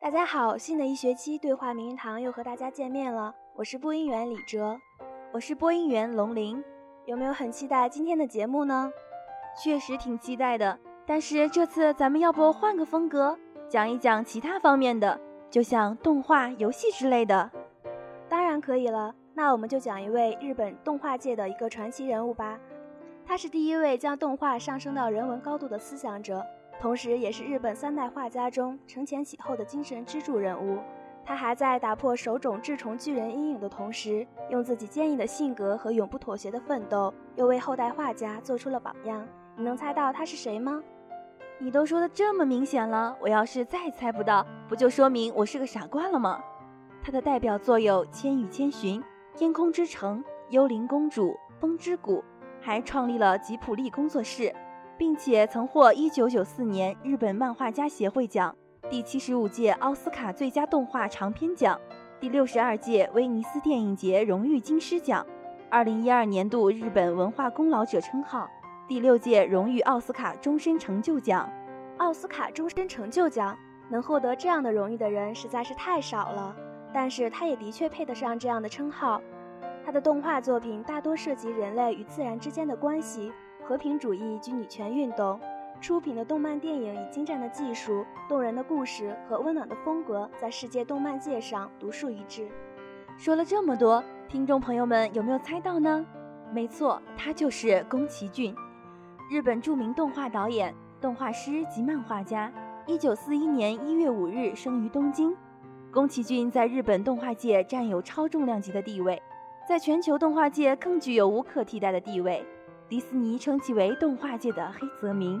大家好，新的一学期对话名人堂又和大家见面了，我是播音员李哲，我是播音员龙玲，有没有很期待今天的节目呢？确实挺期待的，但是这次咱们要不换个风格，讲一讲其他方面的，就像动画、游戏之类的。当然可以了，那我们就讲一位日本动画界的一个传奇人物吧，他是第一位将动画上升到人文高度的思想者。同时，也是日本三代画家中承前启后的精神支柱人物。他还在打破手冢治虫巨人阴影的同时，用自己坚毅的性格和永不妥协的奋斗，又为后代画家做出了榜样。你能猜到他是谁吗？你都说的这么明显了，我要是再猜不到，不就说明我是个傻瓜了吗？他的代表作有《千与千寻》《天空之城》《幽灵公主》《风之谷》，还创立了吉普力工作室。并且曾获1994年日本漫画家协会奖、第七十五届奥斯卡最佳动画长片奖、第六十二届威尼斯电影节荣誉金狮奖、2012年度日本文化功劳者称号、第六届荣誉奥斯卡终身成就奖。奥斯卡终身成就奖能获得这样的荣誉的人实在是太少了，但是他也的确配得上这样的称号。他的动画作品大多涉及人类与自然之间的关系。和平主义及女权运动出品的动漫电影，以精湛的技术、动人的故事和温暖的风格，在世界动漫界上独树一帜。说了这么多，听众朋友们有没有猜到呢？没错，他就是宫崎骏，日本著名动画导演、动画师及漫画家。一九四一年一月五日生于东京。宫崎骏在日本动画界占有超重量级的地位，在全球动画界更具有无可替代的地位。迪士尼称其为动画界的黑泽明。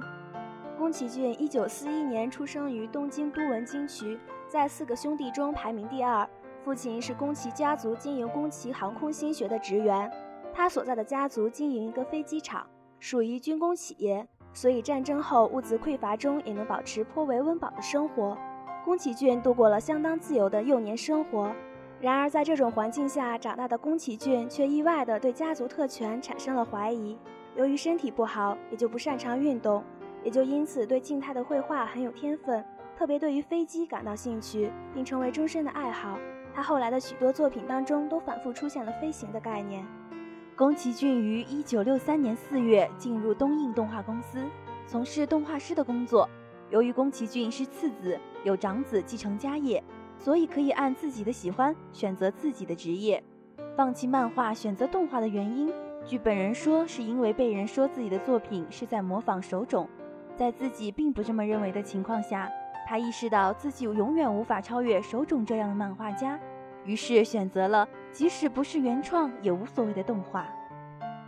宫崎骏一九四一年出生于东京都文京区，在四个兄弟中排名第二。父亲是宫崎家族经营宫崎航空新学的职员，他所在的家族经营一个飞机场，属于军工企业，所以战争后物资匮乏中也能保持颇为温饱的生活。宫崎骏度过了相当自由的幼年生活。然而，在这种环境下长大的宫崎骏却意外地对家族特权产生了怀疑。由于身体不好，也就不擅长运动，也就因此对静态的绘画很有天分，特别对于飞机感到兴趣，并成为终身的爱好。他后来的许多作品当中都反复出现了飞行的概念。宫崎骏于一九六三年四月进入东映动画公司，从事动画师的工作。由于宫崎骏是次子，有长子继承家业，所以可以按自己的喜欢选择自己的职业。放弃漫画，选择动画的原因。据本人说，是因为被人说自己的作品是在模仿手冢，在自己并不这么认为的情况下，他意识到自己永远无法超越手冢这样的漫画家，于是选择了即使不是原创也无所谓的动画。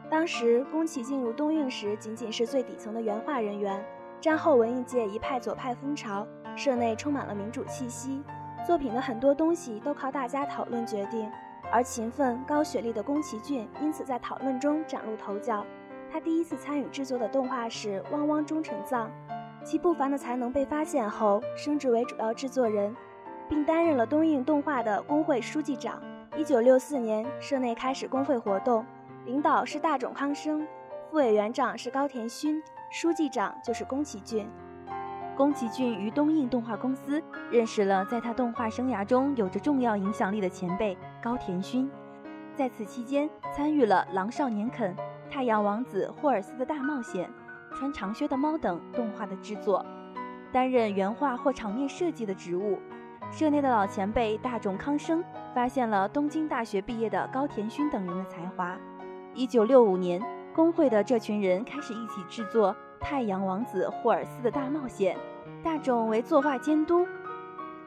当时宫崎进入东映时，仅仅是最底层的原画人员。战后文艺界一派左派风潮，社内充满了民主气息，作品的很多东西都靠大家讨论决定。而勤奋、高学历的宫崎骏因此在讨论中崭露头角。他第一次参与制作的动画是《汪汪忠臣藏》，其不凡的才能被发现后，升职为主要制作人，并担任了东映动画的工会书记长。一九六四年，社内开始工会活动，领导是大冢康生，副委员长是高田勋，书记长就是宫崎骏。宫崎骏于东映动画公司认识了在他动画生涯中有着重要影响力的前辈高田勋，在此期间参与了《狼少年肯》《太阳王子霍尔斯的大冒险》《穿长靴的猫》等动画的制作，担任原画或场面设计的职务。社内的老前辈大冢康生发现了东京大学毕业的高田勋等人的才华。一九六五年，工会的这群人开始一起制作。太阳王子霍尔斯的大冒险，大冢为作画监督。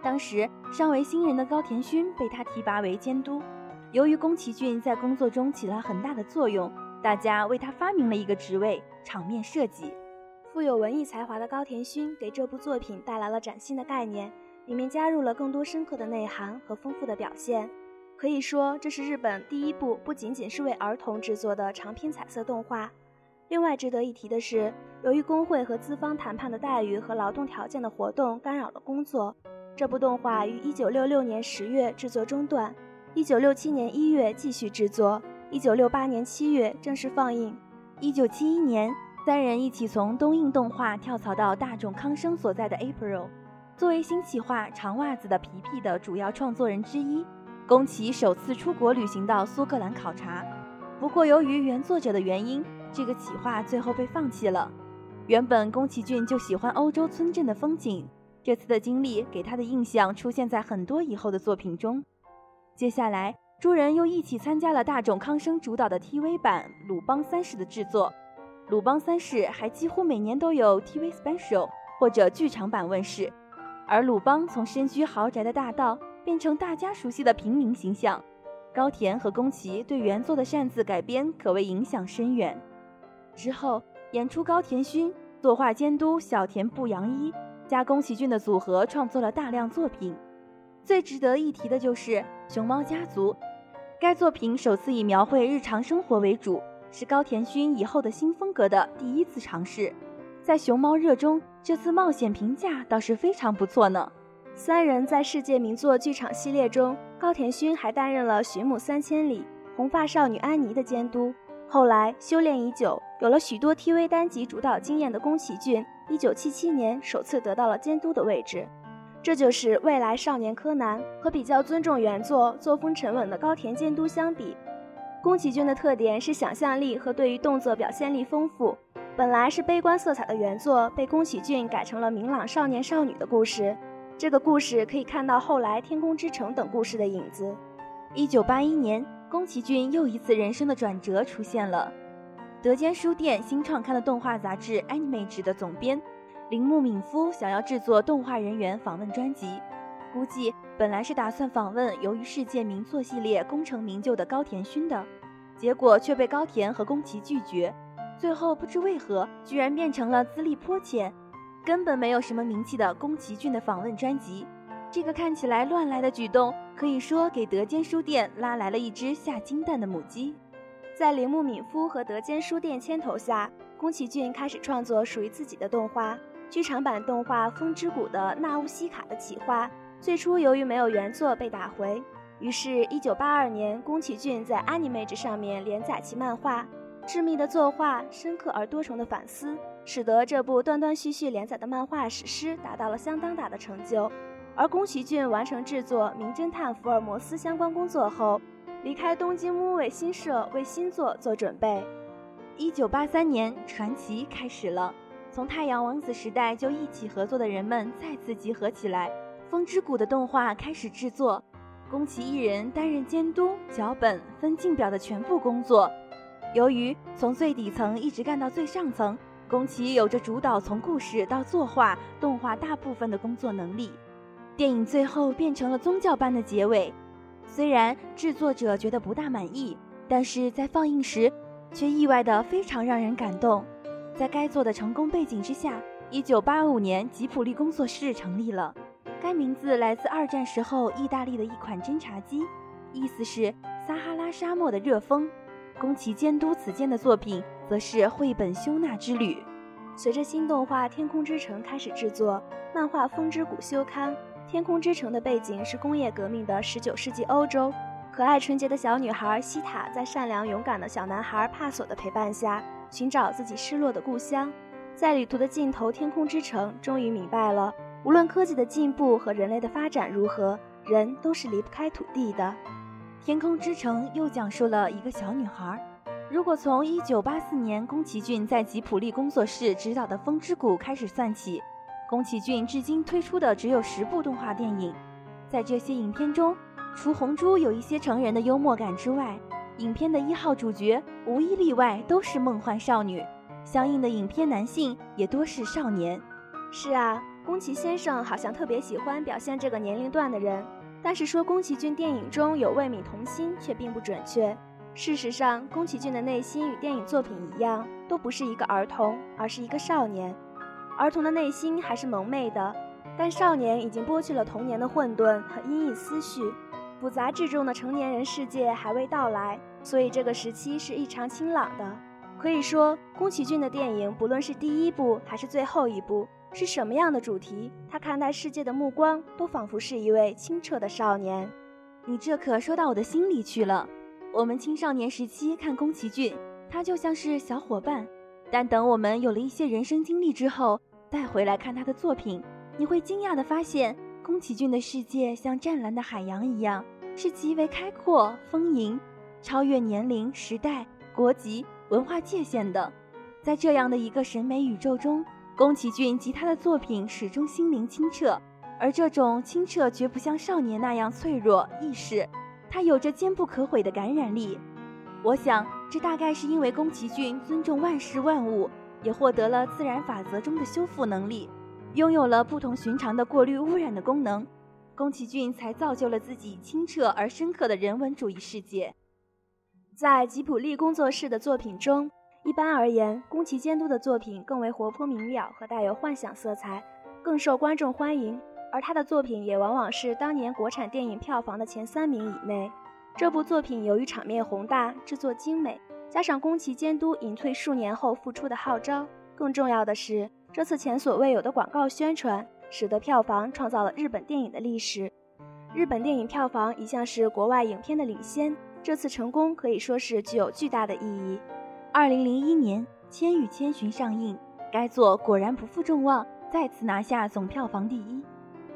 当时尚为新人的高田勋被他提拔为监督。由于宫崎骏在工作中起了很大的作用，大家为他发明了一个职位——场面设计。富有文艺才华的高田勋给这部作品带来了崭新的概念，里面加入了更多深刻的内涵和丰富的表现。可以说，这是日本第一部不仅仅是为儿童制作的长篇彩色动画。另外值得一提的是，由于工会和资方谈判的待遇和劳动条件的活动干扰了工作，这部动画于1966年10月制作中断，1967年1月继续制作，1968年7月正式放映。1971年，三人一起从东映动画跳槽到大众康生所在的 April。作为新企划《长袜子的皮皮》的主要创作人之一，宫崎首次出国旅行到苏格兰考察。不过，由于原作者的原因，这个企划最后被放弃了。原本宫崎骏就喜欢欧洲村镇的风景，这次的经历给他的印象出现在很多以后的作品中。接下来，诸人又一起参加了大冢康生主导的 TV 版《鲁邦三世》的制作。《鲁邦三世》还几乎每年都有 TV special 或者剧场版问世，而鲁邦从身居豪宅的大盗变成大家熟悉的平民形象。高田和宫崎对原作的擅自改编可谓影响深远。之后演出高田勋，作画监督小田不洋一，加宫崎骏的组合创作了大量作品。最值得一提的就是《熊猫家族》，该作品首次以描绘日常生活为主，是高田勋以后的新风格的第一次尝试。在熊猫热中，这次冒险评价倒是非常不错呢。三人在世界名作剧场系列中。高田勋还担任了《寻母三千里》《红发少女安妮》的监督。后来修炼已久，有了许多 TV 单集主导经验的宫崎骏，一九七七年首次得到了监督的位置。这就是未来少年柯南和比较尊重原作、作风沉稳的高田监督相比。宫崎骏的特点是想象力和对于动作表现力丰富。本来是悲观色彩的原作，被宫崎骏改成了明朗少年少女的故事。这个故事可以看到后来《天空之城》等故事的影子。一九八一年，宫崎骏又一次人生的转折出现了。德间书店新创刊的动画杂志《Animage》的总编铃木敏夫想要制作动画人员访问专辑，估计本来是打算访问由于世界名作系列功成名就的高田勋的，结果却被高田和宫崎拒绝。最后不知为何，居然变成了资历颇浅。根本没有什么名气的宫崎骏的访问专辑，这个看起来乱来的举动，可以说给德间书店拉来了一只下金蛋的母鸡。在铃木敏夫和德间书店牵头下，宫崎骏开始创作属于自己的动画。剧场版动画《风之谷》的纳乌西卡的企划，最初由于没有原作被打回，于是1982年，宫崎骏在 Animage 上面连载其漫画。致密的作画，深刻而多重的反思。使得这部断断续续连载的漫画史诗达到了相当大的成就，而宫崎骏完成制作《名侦探福尔摩斯》相关工作后，离开东京木卫新社为新作做准备。一九八三年，传奇开始了，从太阳王子时代就一起合作的人们再次集合起来，《风之谷》的动画开始制作，宫崎一人担任监督、脚本、分镜表的全部工作。由于从最底层一直干到最上层。宫崎有着主导从故事到作画、动画大部分的工作能力。电影最后变成了宗教般的结尾，虽然制作者觉得不大满意，但是在放映时却意外的非常让人感动。在该作的成功背景之下，1985年吉普力工作室成立了。该名字来自二战时候意大利的一款侦察机，意思是撒哈拉沙漠的热风。宫崎监督此间的作品。则是绘本《修纳之旅》。随着新动画《天空之城》开始制作，漫画《风之谷》休刊。《天空之城》的背景是工业革命的19世纪欧洲，可爱纯洁的小女孩西塔在善良勇敢的小男孩帕索的陪伴下，寻找自己失落的故乡。在旅途的尽头，天空之城终于明白了，无论科技的进步和人类的发展如何，人都是离不开土地的。《天空之城》又讲述了一个小女孩。如果从1984年宫崎骏在吉普力工作室执导的《风之谷》开始算起，宫崎骏至今推出的只有十部动画电影。在这些影片中，除红猪有一些成人的幽默感之外，影片的一号主角无一例外都是梦幻少女，相应的影片男性也多是少年。是啊，宫崎先生好像特别喜欢表现这个年龄段的人，但是说宫崎骏电影中有未泯童心却并不准确。事实上，宫崎骏的内心与电影作品一样，都不是一个儿童，而是一个少年。儿童的内心还是蒙昧的，但少年已经剥去了童年的混沌和阴翳思绪，复杂至重的成年人世界还未到来，所以这个时期是异常清朗的。可以说，宫崎骏的电影，不论是第一部还是最后一部，是什么样的主题，他看待世界的目光都仿佛是一位清澈的少年。你这可说到我的心里去了。我们青少年时期看宫崎骏，他就像是小伙伴；但等我们有了一些人生经历之后，再回来看他的作品，你会惊讶地发现，宫崎骏的世界像湛蓝的海洋一样，是极为开阔、丰盈，超越年龄、时代、国籍、文化界限的。在这样的一个审美宇宙中，宫崎骏及他的作品始终心灵清澈，而这种清澈绝不像少年那样脆弱易逝，它有着坚不可毁的感染力。我想，这大概是因为宫崎骏尊重万事万物，也获得了自然法则中的修复能力，拥有了不同寻常的过滤污染的功能，宫崎骏才造就了自己清澈而深刻的人文主义世界。在吉卜力工作室的作品中，一般而言，宫崎监督的作品更为活泼明了和带有幻想色彩，更受观众欢迎，而他的作品也往往是当年国产电影票房的前三名以内。这部作品由于场面宏大、制作精美，加上宫崎监督隐退数年后复出的号召，更重要的是，这次前所未有的广告宣传，使得票房创造了日本电影的历史。日本电影票房一向是国外影片的领先，这次成功可以说是具有巨大的意义。二零零一年，《千与千寻》上映，该作果然不负众望，再次拿下总票房第一。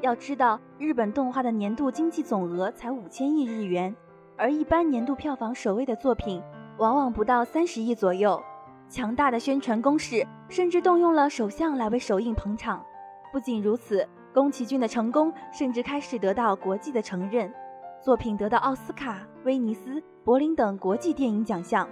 要知道，日本动画的年度经济总额才五千亿日元。而一般年度票房首位的作品，往往不到三十亿左右。强大的宣传攻势，甚至动用了首相来为首映捧场。不仅如此，宫崎骏的成功甚至开始得到国际的承认，作品得到奥斯卡、威尼斯、柏林等国际电影奖项。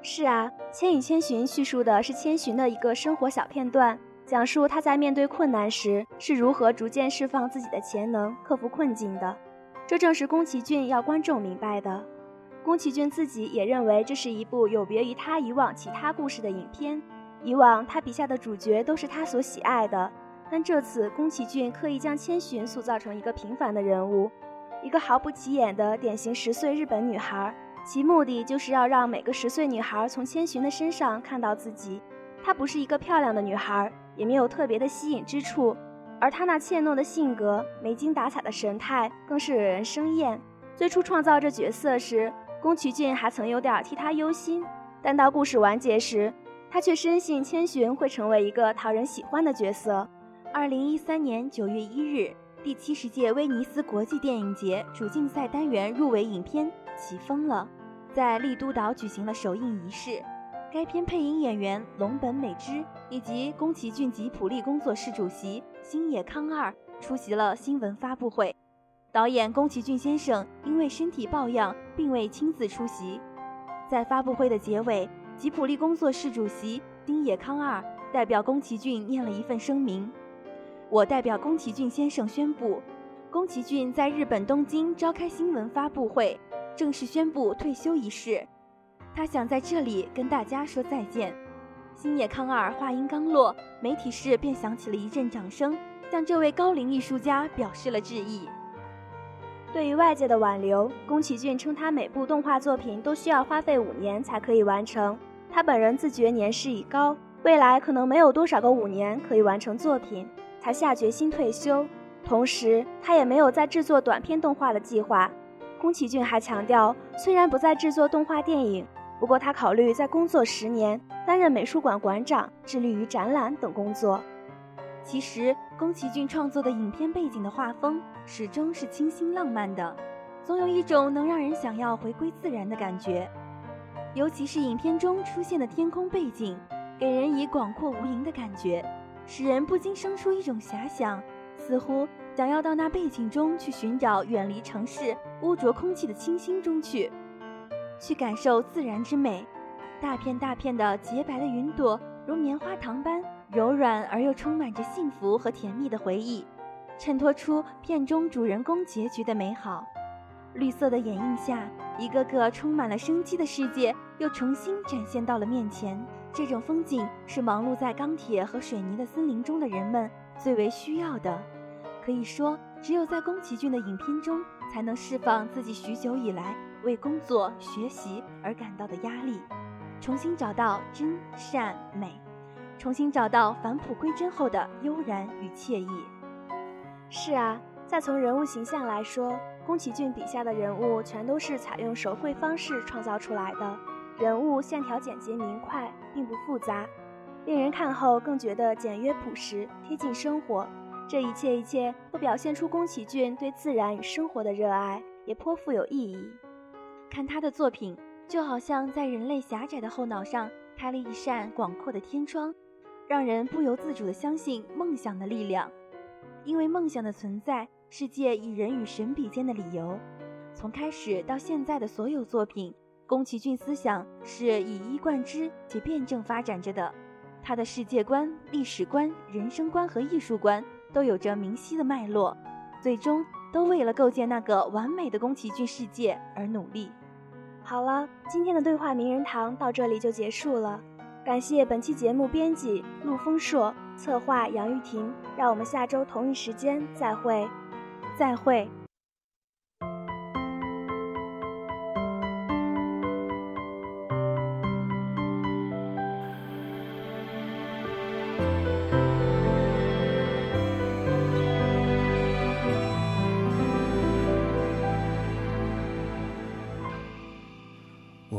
是啊，《千与千寻》叙述的是千寻的一个生活小片段，讲述他在面对困难时是如何逐渐释放自己的潜能，克服困境的。这正是宫崎骏要观众明白的。宫崎骏自己也认为这是一部有别于他以往其他故事的影片。以往他笔下的主角都是他所喜爱的，但这次宫崎骏刻意将千寻塑造成一个平凡的人物，一个毫不起眼的典型十岁日本女孩。其目的就是要让每个十岁女孩从千寻的身上看到自己。她不是一个漂亮的女孩，也没有特别的吸引之处。而他那怯懦的性格、没精打采的神态，更是惹人生厌。最初创造这角色时，宫崎骏还曾有点替他忧心，但到故事完结时，他却深信千寻会成为一个讨人喜欢的角色。二零一三年九月一日，第七十届威尼斯国际电影节主竞赛单元入围影片《起风了》在丽都岛举行了首映仪式。该片配音演员龙本美之以及宫崎骏吉普力工作室主席星野康二出席了新闻发布会。导演宫崎骏先生因为身体抱恙，并未亲自出席。在发布会的结尾，吉普力工作室主席星野康二代表宫崎骏念了一份声明：“我代表宫崎骏先生宣布，宫崎骏在日本东京召开新闻发布会，正式宣布退休仪式。”他想在这里跟大家说再见。星野康二话音刚落，媒体室便响起了一阵掌声，向这位高龄艺术家表示了致意。对于外界的挽留，宫崎骏称他每部动画作品都需要花费五年才可以完成。他本人自觉年事已高，未来可能没有多少个五年可以完成作品，才下决心退休。同时，他也没有再制作短片动画的计划。宫崎骏还强调，虽然不再制作动画电影。不过，他考虑再工作十年，担任美术馆馆长，致力于展览等工作。其实，宫崎骏创作的影片背景的画风始终是清新浪漫的，总有一种能让人想要回归自然的感觉。尤其是影片中出现的天空背景，给人以广阔无垠的感觉，使人不禁生出一种遐想，似乎想要到那背景中去寻找远离城市污浊空气的清新中去。去感受自然之美，大片大片的洁白的云朵，如棉花糖般柔软而又充满着幸福和甜蜜的回忆，衬托出片中主人公结局的美好。绿色的掩映下，一个个充满了生机的世界又重新展现到了面前。这种风景是忙碌在钢铁和水泥的森林中的人们最为需要的。可以说，只有在宫崎骏的影片中，才能释放自己许久以来。为工作学习而感到的压力，重新找到真善美，重新找到返璞归真后的悠然与惬意。是啊，再从人物形象来说，宫崎骏笔下的人物全都是采用手绘方式创造出来的，人物线条简洁明快，并不复杂，令人看后更觉得简约朴实，贴近生活。这一切一切都表现出宫崎骏对自然与生活的热爱，也颇富有意义。看他的作品，就好像在人类狭窄的后脑上开了一扇广阔的天窗，让人不由自主地相信梦想的力量。因为梦想的存在，世界以人与神比肩的理由。从开始到现在的所有作品，宫崎骏思想是以一贯之且辩证发展着的。他的世界观、历史观、人生观和艺术观都有着明晰的脉络，最终都为了构建那个完美的宫崎骏世界而努力。好了，今天的对话名人堂到这里就结束了。感谢本期节目编辑陆丰硕，策划杨玉婷。让我们下周同一时间再会，再会。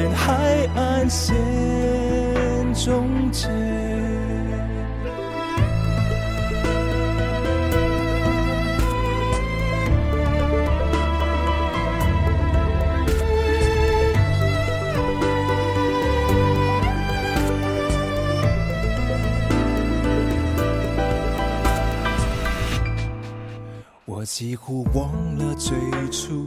沿海岸线终结。我几乎忘了最初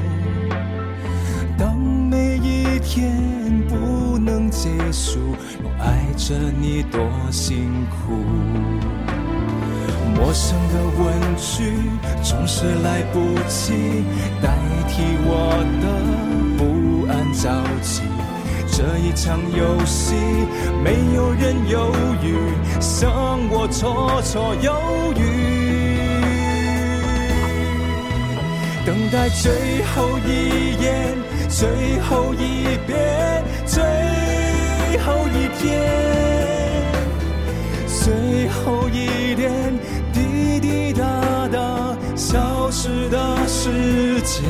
天不能结束，我爱着你多辛苦。陌生的问句总是来不及代替我的不安着急。这一场游戏，没有人犹豫，像我绰绰有余。等待最后一眼，最后一遍，最后一天，最后一点。滴滴答答消失的时间，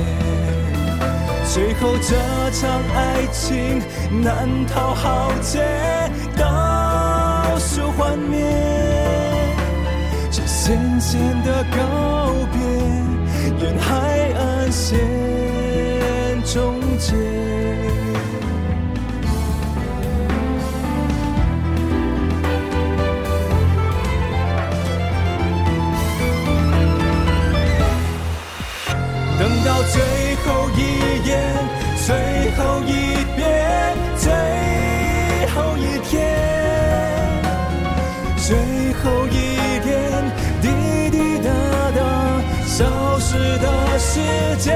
最后这场爱情难逃浩劫，倒数幻灭，这咸咸的告别，沿海岸线终结。等到最后一眼，最后一遍，最后一天，最后一点滴滴答答消失的时间，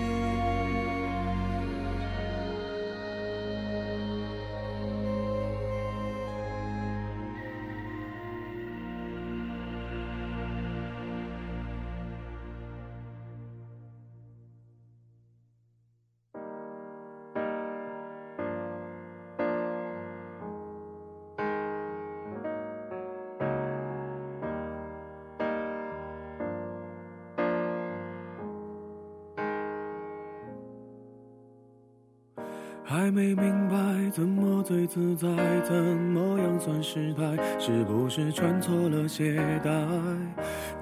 还没明白怎么最自在，怎么样算失态？是不是穿错了鞋带？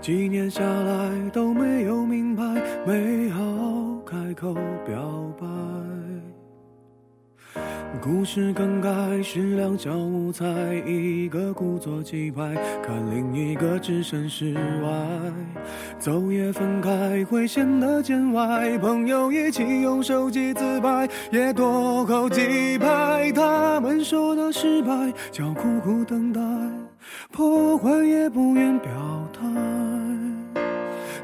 几年下来都没有明白，没好开口表白。故事更改是两小无猜，一个故作气派，看另一个置身事外。走也分开会显得见外，朋友一起用手机自拍，也多扣几拍。他们说的失败叫苦苦等待，破坏也不愿表态。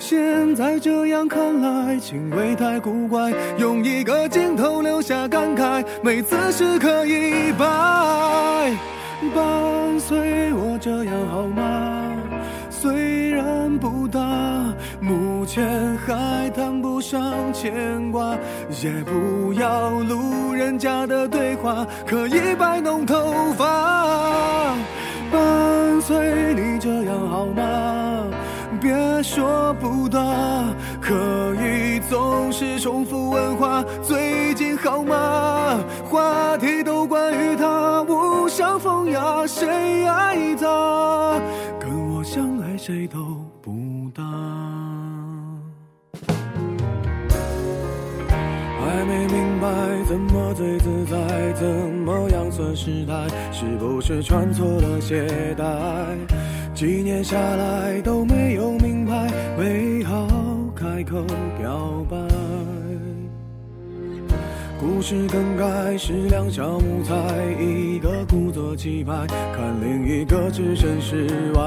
现在这样看来，行为太古怪，用一个镜头留下感慨，每次时刻一摆。伴随我这样好吗？虽然不大，目前还谈不上牵挂，也不要路人甲的对话，可以摆弄头发。伴随你这样好吗？别说不答，可以总是重复问话。最近好吗？话题都关于他，无伤风雅，谁爱他？跟我相爱谁都不搭。还没明白怎么最自在，怎么样算失态？是不是穿错了鞋带？几年下来都没有明白，没好开口表白。故事更改是两小无猜，一个故作气派，看另一个置身事外。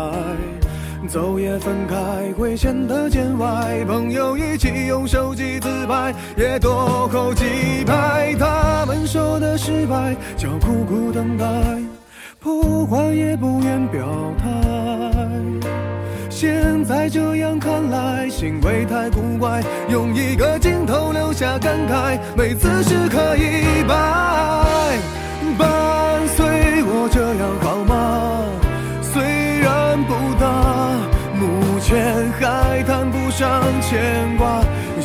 走也分开会显得见外，朋友一起用手机自拍，也多扣几拍。他们说的失败叫苦苦等待，破坏也不愿表态。现在这样看来，行为太古怪，用一个镜头留下感慨，每次时刻一摆。伴随我这样好吗？虽然不大，目前还谈不上牵挂，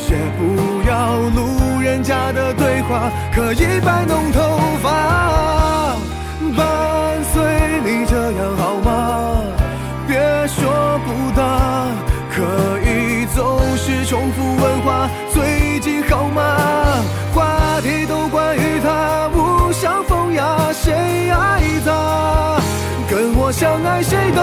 也不要路人甲的对话，可以摆弄头发。伴随你这样好吗？说不答，可以总是重复问话。最近好吗？话题都关于他，无伤风雅，谁爱他？跟我相爱谁都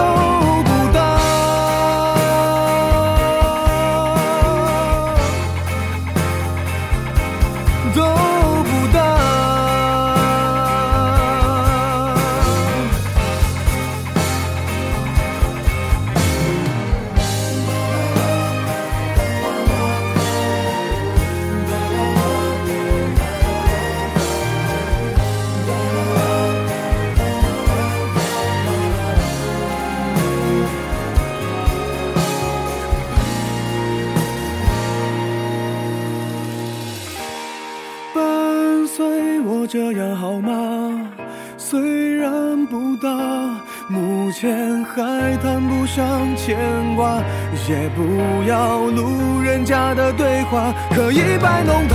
也不要路人甲的对话，可以摆弄